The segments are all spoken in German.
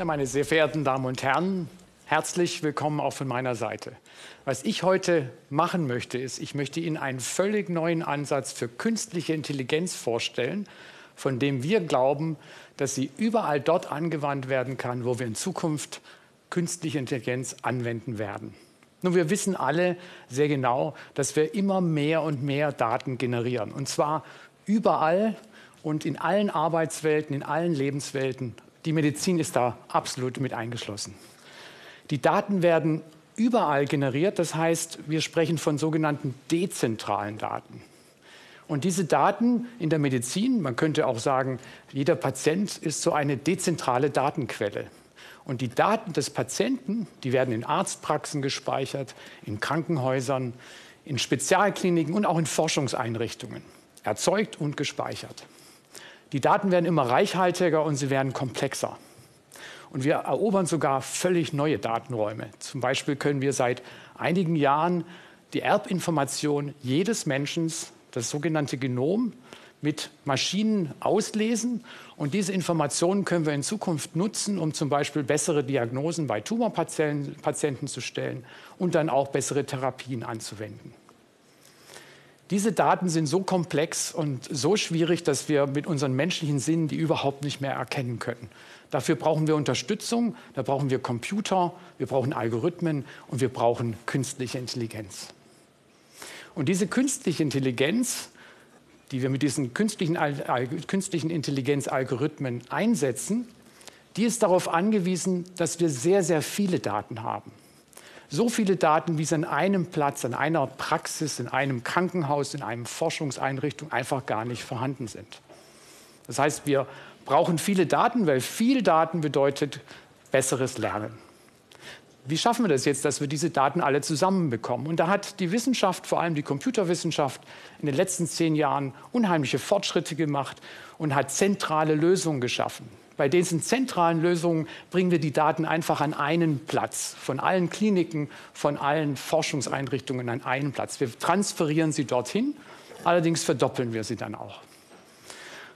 Ja, meine sehr verehrten Damen und Herren, herzlich willkommen auch von meiner Seite. Was ich heute machen möchte, ist, ich möchte Ihnen einen völlig neuen Ansatz für künstliche Intelligenz vorstellen, von dem wir glauben, dass sie überall dort angewandt werden kann, wo wir in Zukunft künstliche Intelligenz anwenden werden. Nun, wir wissen alle sehr genau, dass wir immer mehr und mehr Daten generieren. Und zwar überall und in allen Arbeitswelten, in allen Lebenswelten. Die Medizin ist da absolut mit eingeschlossen. Die Daten werden überall generiert. Das heißt, wir sprechen von sogenannten dezentralen Daten. Und diese Daten in der Medizin, man könnte auch sagen, jeder Patient ist so eine dezentrale Datenquelle. Und die Daten des Patienten, die werden in Arztpraxen gespeichert, in Krankenhäusern, in Spezialkliniken und auch in Forschungseinrichtungen, erzeugt und gespeichert. Die Daten werden immer reichhaltiger und sie werden komplexer. Und wir erobern sogar völlig neue Datenräume. Zum Beispiel können wir seit einigen Jahren die Erbinformation jedes Menschen das sogenannte Genom, mit Maschinen auslesen. Und diese Informationen können wir in Zukunft nutzen, um zum Beispiel bessere Diagnosen bei Tumorpatienten zu stellen und dann auch bessere Therapien anzuwenden. Diese Daten sind so komplex und so schwierig, dass wir mit unseren menschlichen Sinnen die überhaupt nicht mehr erkennen können. Dafür brauchen wir Unterstützung, da brauchen wir Computer, wir brauchen Algorithmen und wir brauchen künstliche Intelligenz. Und diese künstliche Intelligenz, die wir mit diesen künstlichen, künstlichen Intelligenzalgorithmen einsetzen, die ist darauf angewiesen, dass wir sehr, sehr viele Daten haben. So viele Daten, wie es an einem Platz, an einer Praxis, in einem Krankenhaus, in einer Forschungseinrichtung einfach gar nicht vorhanden sind. Das heißt, wir brauchen viele Daten, weil viel Daten bedeutet besseres Lernen wie schaffen wir das jetzt, dass wir diese Daten alle zusammenbekommen? Und da hat die Wissenschaft, vor allem die Computerwissenschaft, in den letzten zehn Jahren unheimliche Fortschritte gemacht und hat zentrale Lösungen geschaffen. Bei diesen zentralen Lösungen bringen wir die Daten einfach an einen Platz, von allen Kliniken, von allen Forschungseinrichtungen an einen Platz. Wir transferieren sie dorthin, allerdings verdoppeln wir sie dann auch.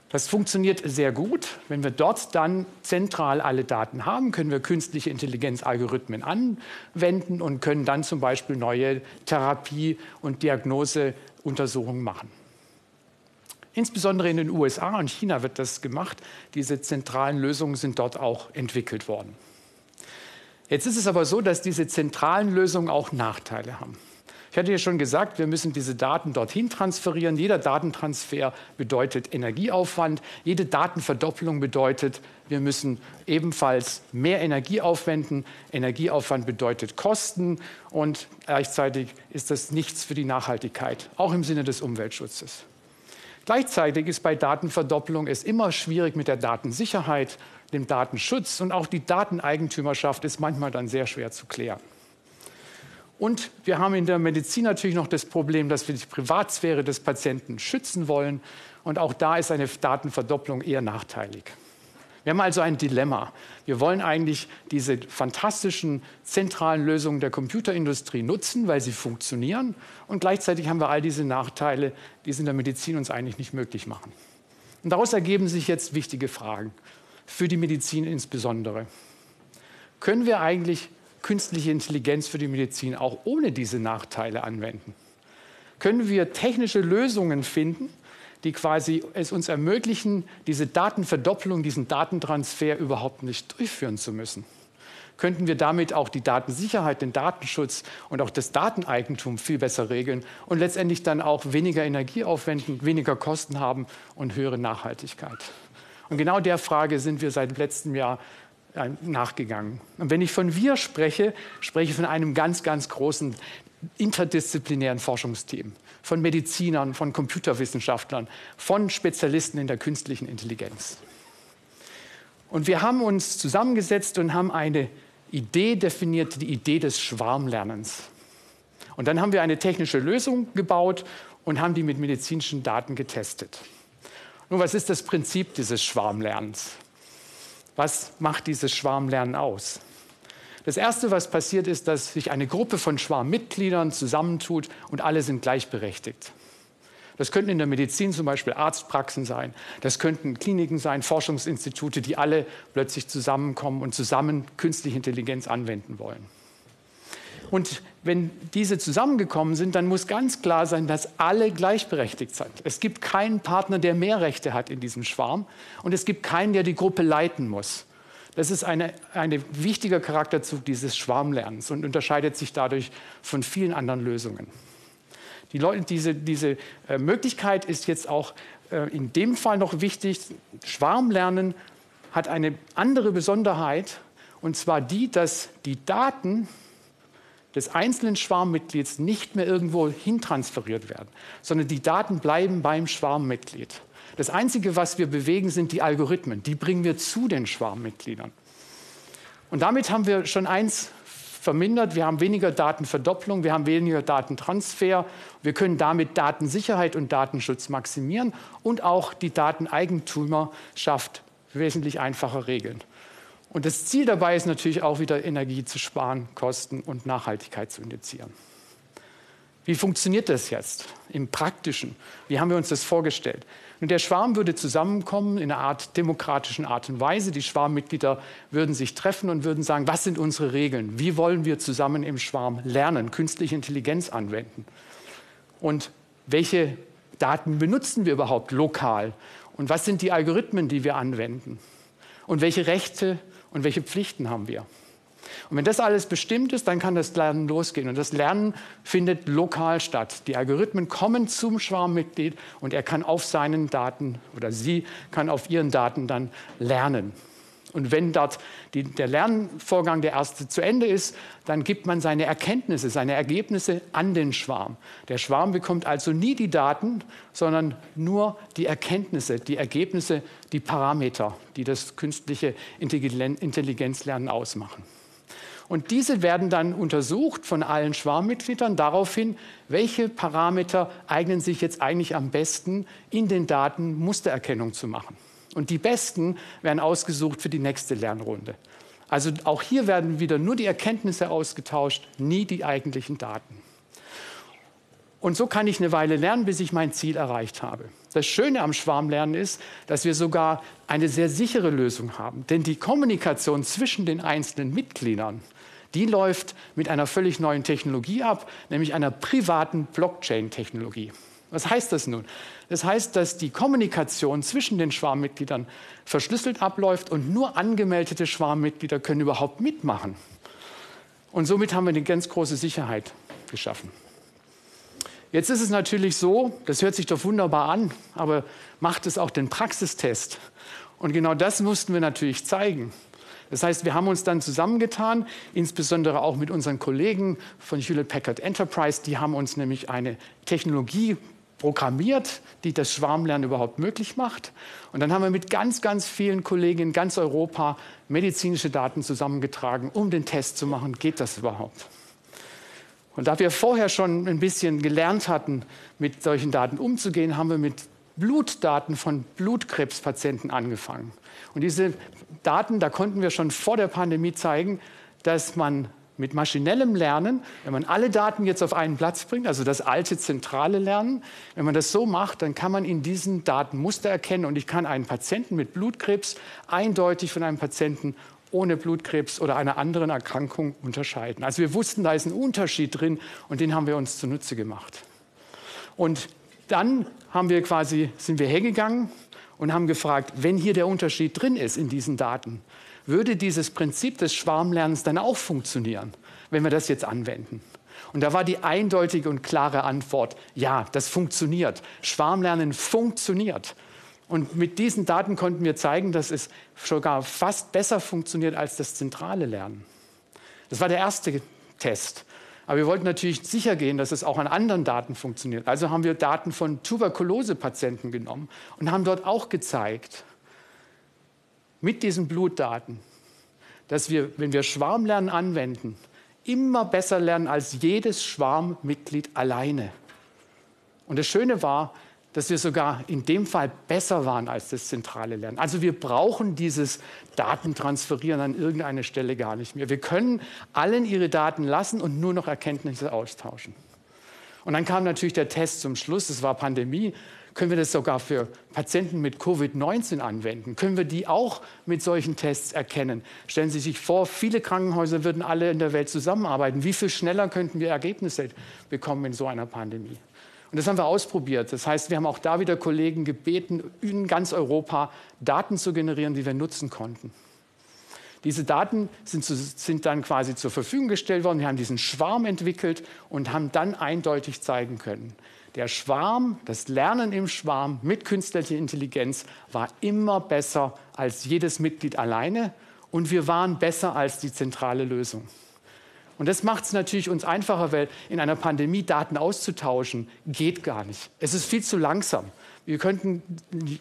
Das funktioniert sehr gut. Wenn wir dort dann zentral alle Daten haben, können wir künstliche Intelligenzalgorithmen anwenden und können dann zum Beispiel neue Therapie- und Diagnoseuntersuchungen machen. Insbesondere in den USA und China wird das gemacht. Diese zentralen Lösungen sind dort auch entwickelt worden. Jetzt ist es aber so, dass diese zentralen Lösungen auch Nachteile haben. Ich hatte ja schon gesagt, wir müssen diese Daten dorthin transferieren. Jeder Datentransfer bedeutet Energieaufwand. Jede Datenverdoppelung bedeutet, wir müssen ebenfalls mehr Energie aufwenden. Energieaufwand bedeutet Kosten und gleichzeitig ist das nichts für die Nachhaltigkeit, auch im Sinne des Umweltschutzes. Gleichzeitig ist bei Datenverdoppelung es immer schwierig mit der Datensicherheit, dem Datenschutz und auch die Dateneigentümerschaft ist manchmal dann sehr schwer zu klären. Und wir haben in der Medizin natürlich noch das Problem, dass wir die Privatsphäre des Patienten schützen wollen. Und auch da ist eine Datenverdopplung eher nachteilig. Wir haben also ein Dilemma. Wir wollen eigentlich diese fantastischen zentralen Lösungen der Computerindustrie nutzen, weil sie funktionieren. Und gleichzeitig haben wir all diese Nachteile, die es in der Medizin uns eigentlich nicht möglich machen. Und daraus ergeben sich jetzt wichtige Fragen, für die Medizin insbesondere. Können wir eigentlich künstliche Intelligenz für die Medizin auch ohne diese Nachteile anwenden? Können wir technische Lösungen finden, die quasi es uns ermöglichen, diese Datenverdoppelung, diesen Datentransfer überhaupt nicht durchführen zu müssen? Könnten wir damit auch die Datensicherheit, den Datenschutz und auch das Dateneigentum viel besser regeln und letztendlich dann auch weniger Energie aufwenden, weniger Kosten haben und höhere Nachhaltigkeit? Und genau der Frage sind wir seit letztem Jahr äh, nachgegangen. Und wenn ich von wir spreche, spreche ich von einem ganz, ganz großen interdisziplinären Forschungsteam, von Medizinern, von Computerwissenschaftlern, von Spezialisten in der künstlichen Intelligenz. Und wir haben uns zusammengesetzt und haben eine Idee definiert, die Idee des Schwarmlernens. Und dann haben wir eine technische Lösung gebaut und haben die mit medizinischen Daten getestet. Nun, was ist das Prinzip dieses Schwarmlernens? Was macht dieses Schwarmlernen aus? Das Erste, was passiert, ist, dass sich eine Gruppe von Schwarmmitgliedern zusammentut und alle sind gleichberechtigt. Das könnten in der Medizin zum Beispiel Arztpraxen sein, das könnten Kliniken sein, Forschungsinstitute, die alle plötzlich zusammenkommen und zusammen künstliche Intelligenz anwenden wollen. Und wenn diese zusammengekommen sind, dann muss ganz klar sein, dass alle gleichberechtigt sind. Es gibt keinen Partner, der mehr Rechte hat in diesem Schwarm und es gibt keinen, der die Gruppe leiten muss. Das ist ein eine wichtiger Charakterzug dieses Schwarmlernens und unterscheidet sich dadurch von vielen anderen Lösungen. Die Leute, diese, diese äh, Möglichkeit ist jetzt auch äh, in dem Fall noch wichtig. Schwarmlernen hat eine andere Besonderheit, und zwar die, dass die Daten des einzelnen Schwarmmitglieds nicht mehr irgendwo hintransferiert werden, sondern die Daten bleiben beim Schwarmmitglied. Das Einzige, was wir bewegen, sind die Algorithmen. Die bringen wir zu den Schwarmmitgliedern. Und damit haben wir schon eins vermindert. Wir haben weniger Datenverdopplung, wir haben weniger Datentransfer. Wir können damit Datensicherheit und Datenschutz maximieren und auch die Dateneigentümerschaft wesentlich einfacher regeln. Und das Ziel dabei ist natürlich auch wieder Energie zu sparen, Kosten und Nachhaltigkeit zu indizieren. Wie funktioniert das jetzt im Praktischen? Wie haben wir uns das vorgestellt? Und der Schwarm würde zusammenkommen in einer Art demokratischen Art und Weise. Die Schwarmmitglieder würden sich treffen und würden sagen, was sind unsere Regeln? Wie wollen wir zusammen im Schwarm lernen, künstliche Intelligenz anwenden? Und welche Daten benutzen wir überhaupt lokal? Und was sind die Algorithmen, die wir anwenden? Und welche Rechte und welche Pflichten haben wir? Und wenn das alles bestimmt ist, dann kann das Lernen losgehen. Und das Lernen findet lokal statt. Die Algorithmen kommen zum Schwarmmitglied und er kann auf seinen Daten oder sie kann auf ihren Daten dann lernen. Und wenn dort die, der Lernvorgang der erste zu Ende ist, dann gibt man seine Erkenntnisse, seine Ergebnisse an den Schwarm. Der Schwarm bekommt also nie die Daten, sondern nur die Erkenntnisse, die Ergebnisse, die Parameter, die das künstliche Intelligenzlernen ausmachen. Und diese werden dann untersucht von allen Schwarmmitgliedern daraufhin, welche Parameter eignen sich jetzt eigentlich am besten in den Daten Mustererkennung zu machen. Und die besten werden ausgesucht für die nächste Lernrunde. Also auch hier werden wieder nur die Erkenntnisse ausgetauscht, nie die eigentlichen Daten. Und so kann ich eine Weile lernen, bis ich mein Ziel erreicht habe. Das Schöne am Schwarmlernen ist, dass wir sogar eine sehr sichere Lösung haben. Denn die Kommunikation zwischen den einzelnen Mitgliedern die läuft mit einer völlig neuen Technologie ab, nämlich einer privaten Blockchain-Technologie. Was heißt das nun? Das heißt, dass die Kommunikation zwischen den Schwarmmitgliedern verschlüsselt abläuft und nur angemeldete Schwarmmitglieder können überhaupt mitmachen. Und somit haben wir eine ganz große Sicherheit geschaffen. Jetzt ist es natürlich so, das hört sich doch wunderbar an, aber macht es auch den Praxistest. Und genau das mussten wir natürlich zeigen. Das heißt, wir haben uns dann zusammengetan, insbesondere auch mit unseren Kollegen von Hewlett Packard Enterprise. Die haben uns nämlich eine Technologie programmiert, die das Schwarmlernen überhaupt möglich macht. Und dann haben wir mit ganz, ganz vielen Kollegen in ganz Europa medizinische Daten zusammengetragen, um den Test zu machen, geht das überhaupt? Und da wir vorher schon ein bisschen gelernt hatten, mit solchen Daten umzugehen, haben wir mit Blutdaten von Blutkrebspatienten angefangen. Und diese Daten, da konnten wir schon vor der Pandemie zeigen, dass man mit maschinellem Lernen, wenn man alle Daten jetzt auf einen Platz bringt, also das alte zentrale Lernen, wenn man das so macht, dann kann man in diesen Daten Muster erkennen und ich kann einen Patienten mit Blutkrebs eindeutig von einem Patienten ohne Blutkrebs oder einer anderen Erkrankung unterscheiden. Also wir wussten, da ist ein Unterschied drin und den haben wir uns zunutze gemacht. Und dann haben wir quasi, sind wir hergegangen und haben gefragt, wenn hier der Unterschied drin ist in diesen Daten, würde dieses Prinzip des Schwarmlernens dann auch funktionieren, wenn wir das jetzt anwenden? Und da war die eindeutige und klare Antwort, ja, das funktioniert. Schwarmlernen funktioniert. Und mit diesen Daten konnten wir zeigen, dass es sogar fast besser funktioniert als das zentrale Lernen. Das war der erste Test. Aber wir wollten natürlich sicher gehen, dass es auch an anderen Daten funktioniert. Also haben wir Daten von Tuberkulose-Patienten genommen und haben dort auch gezeigt, mit diesen Blutdaten, dass wir, wenn wir Schwarmlernen anwenden, immer besser lernen als jedes Schwarmmitglied alleine. Und das Schöne war, dass wir sogar in dem Fall besser waren als das zentrale Lernen. Also wir brauchen dieses Datentransferieren an irgendeiner Stelle gar nicht mehr. Wir können allen ihre Daten lassen und nur noch Erkenntnisse austauschen. Und dann kam natürlich der Test zum Schluss, es war Pandemie. Können wir das sogar für Patienten mit Covid-19 anwenden? Können wir die auch mit solchen Tests erkennen? Stellen Sie sich vor, viele Krankenhäuser würden alle in der Welt zusammenarbeiten. Wie viel schneller könnten wir Ergebnisse bekommen in so einer Pandemie? Und das haben wir ausprobiert. Das heißt, wir haben auch da wieder Kollegen gebeten, in ganz Europa Daten zu generieren, die wir nutzen konnten. Diese Daten sind, zu, sind, dann quasi zur Verfügung gestellt worden. Wir haben diesen Schwarm entwickelt und haben dann eindeutig zeigen können, der Schwarm, das Lernen im Schwarm mit künstlicher Intelligenz war immer besser als jedes Mitglied alleine und wir waren besser als die zentrale Lösung. Und das macht es natürlich uns einfacher, weil in einer Pandemie Daten auszutauschen geht gar nicht. Es ist viel zu langsam. Wir könnten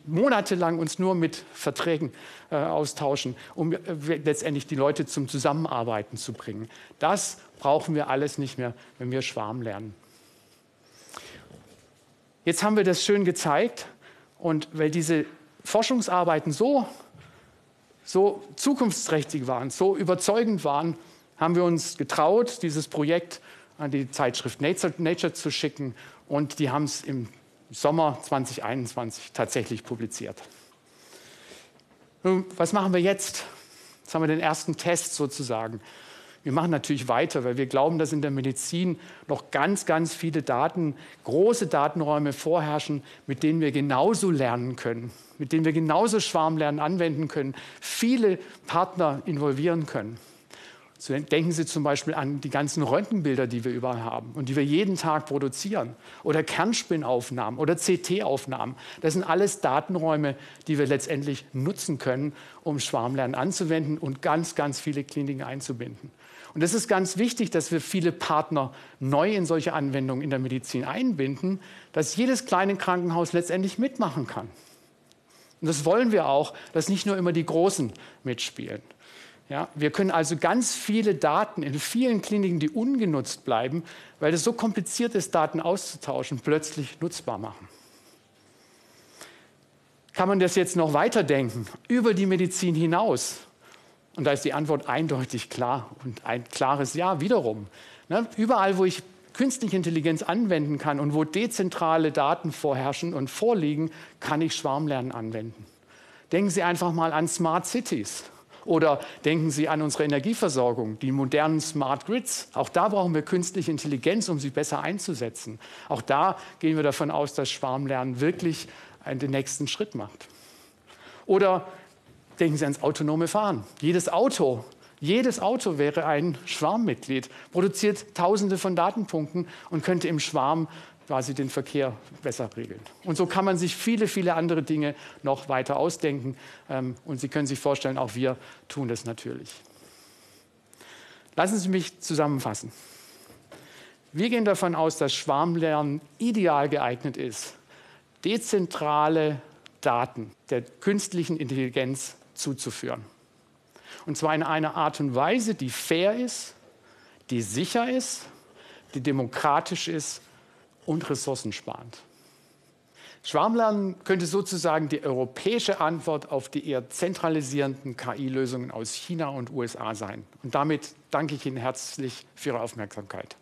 monatelang uns nur mit Verträgen äh, austauschen, um äh, letztendlich die Leute zum Zusammenarbeiten zu bringen. Das brauchen wir alles nicht mehr, wenn wir Schwarm lernen. Jetzt haben wir das schön gezeigt und weil diese Forschungsarbeiten so, so zukunftsträchtig waren, so überzeugend waren, haben wir uns getraut, dieses Projekt an die Zeitschrift Nature, Nature zu schicken und die haben es im Sommer 2021 tatsächlich publiziert. Nun, was machen wir jetzt? Jetzt haben wir den ersten Test sozusagen. Wir machen natürlich weiter, weil wir glauben, dass in der Medizin noch ganz, ganz viele Daten, große Datenräume vorherrschen, mit denen wir genauso lernen können, mit denen wir genauso Schwarmlernen anwenden können, viele Partner involvieren können. Denken Sie zum Beispiel an die ganzen Röntgenbilder, die wir überall haben und die wir jeden Tag produzieren. Oder Kernspinnaufnahmen oder CT-Aufnahmen. Das sind alles Datenräume, die wir letztendlich nutzen können, um Schwarmlernen anzuwenden und ganz, ganz viele Kliniken einzubinden. Und es ist ganz wichtig, dass wir viele Partner neu in solche Anwendungen in der Medizin einbinden, dass jedes kleine Krankenhaus letztendlich mitmachen kann. Und das wollen wir auch, dass nicht nur immer die Großen mitspielen. Ja, wir können also ganz viele Daten in vielen Kliniken, die ungenutzt bleiben, weil es so kompliziert ist, Daten auszutauschen, plötzlich nutzbar machen. Kann man das jetzt noch weiterdenken, über die Medizin hinaus? Und da ist die Antwort eindeutig klar und ein klares Ja wiederum. Ne? Überall, wo ich künstliche Intelligenz anwenden kann und wo dezentrale Daten vorherrschen und vorliegen, kann ich Schwarmlernen anwenden. Denken Sie einfach mal an Smart Cities. Oder denken Sie an unsere Energieversorgung, die modernen Smart Grids. Auch da brauchen wir künstliche Intelligenz, um sie besser einzusetzen. Auch da gehen wir davon aus, dass Schwarmlernen wirklich den nächsten Schritt macht. Oder denken Sie ans autonome Fahren. Jedes Auto jedes Auto wäre ein Schwarmmitglied, produziert Tausende von Datenpunkten und könnte im Schwarm quasi den Verkehr besser regeln. Und so kann man sich viele, viele andere Dinge noch weiter ausdenken. Ähm, und Sie können sich vorstellen, auch wir tun das natürlich. Lassen Sie mich zusammenfassen. Wir gehen davon aus, dass Schwarmlernen ideal geeignet ist, dezentrale Daten der künstlichen Intelligenz zuzuführen. Und zwar in einer Art und Weise, die fair ist, die sicher ist, die demokratisch ist und ressourcensparend. Schwarmlernen könnte sozusagen die europäische Antwort auf die eher zentralisierenden KI-Lösungen aus China und USA sein. Und damit danke ich Ihnen herzlich für Ihre Aufmerksamkeit.